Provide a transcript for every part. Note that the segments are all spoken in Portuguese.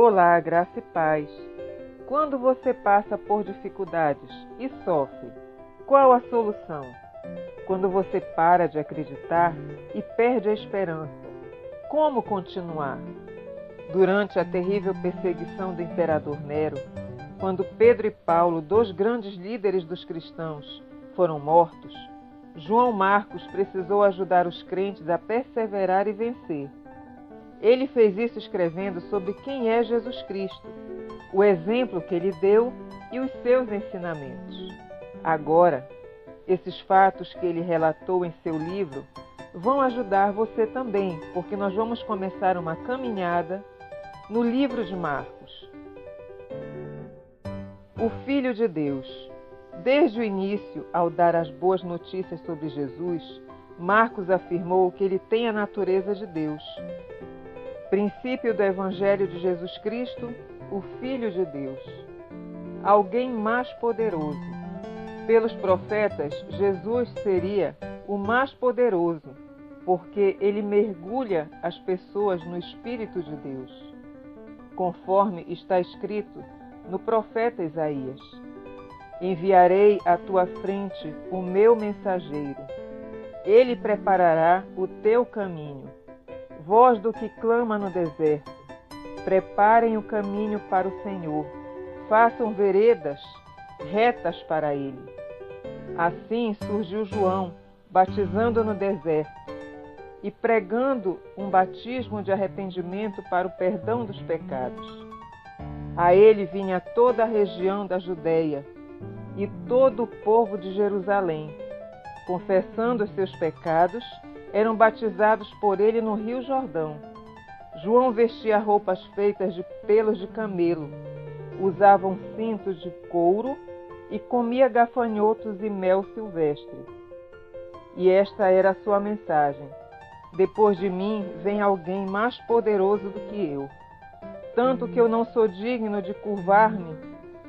Olá, graça e paz. Quando você passa por dificuldades e sofre, qual a solução? Quando você para de acreditar e perde a esperança, como continuar? Durante a terrível perseguição do imperador Nero, quando Pedro e Paulo, dois grandes líderes dos cristãos, foram mortos, João Marcos precisou ajudar os crentes a perseverar e vencer. Ele fez isso escrevendo sobre quem é Jesus Cristo, o exemplo que ele deu e os seus ensinamentos. Agora, esses fatos que ele relatou em seu livro vão ajudar você também, porque nós vamos começar uma caminhada no livro de Marcos. O Filho de Deus. Desde o início, ao dar as boas notícias sobre Jesus, Marcos afirmou que ele tem a natureza de Deus, Princípio do Evangelho de Jesus Cristo, o Filho de Deus. Alguém mais poderoso. Pelos profetas, Jesus seria o mais poderoso, porque ele mergulha as pessoas no Espírito de Deus. Conforme está escrito no profeta Isaías: Enviarei à tua frente o meu mensageiro. Ele preparará o teu caminho voz do que clama no deserto. Preparem o caminho para o Senhor, façam veredas retas para ele. Assim surgiu João, batizando no deserto e pregando um batismo de arrependimento para o perdão dos pecados. A ele vinha toda a região da Judéia e todo o povo de Jerusalém, confessando os seus pecados eram batizados por ele no Rio Jordão. João vestia roupas feitas de pelos de camelo, usava um cinto de couro e comia gafanhotos e mel silvestre. E esta era a sua mensagem: Depois de mim vem alguém mais poderoso do que eu, tanto que eu não sou digno de curvar-me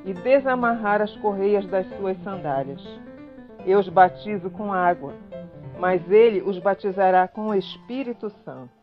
e desamarrar as correias das suas sandálias. Eu os batizo com água mas ele os batizará com o Espírito Santo.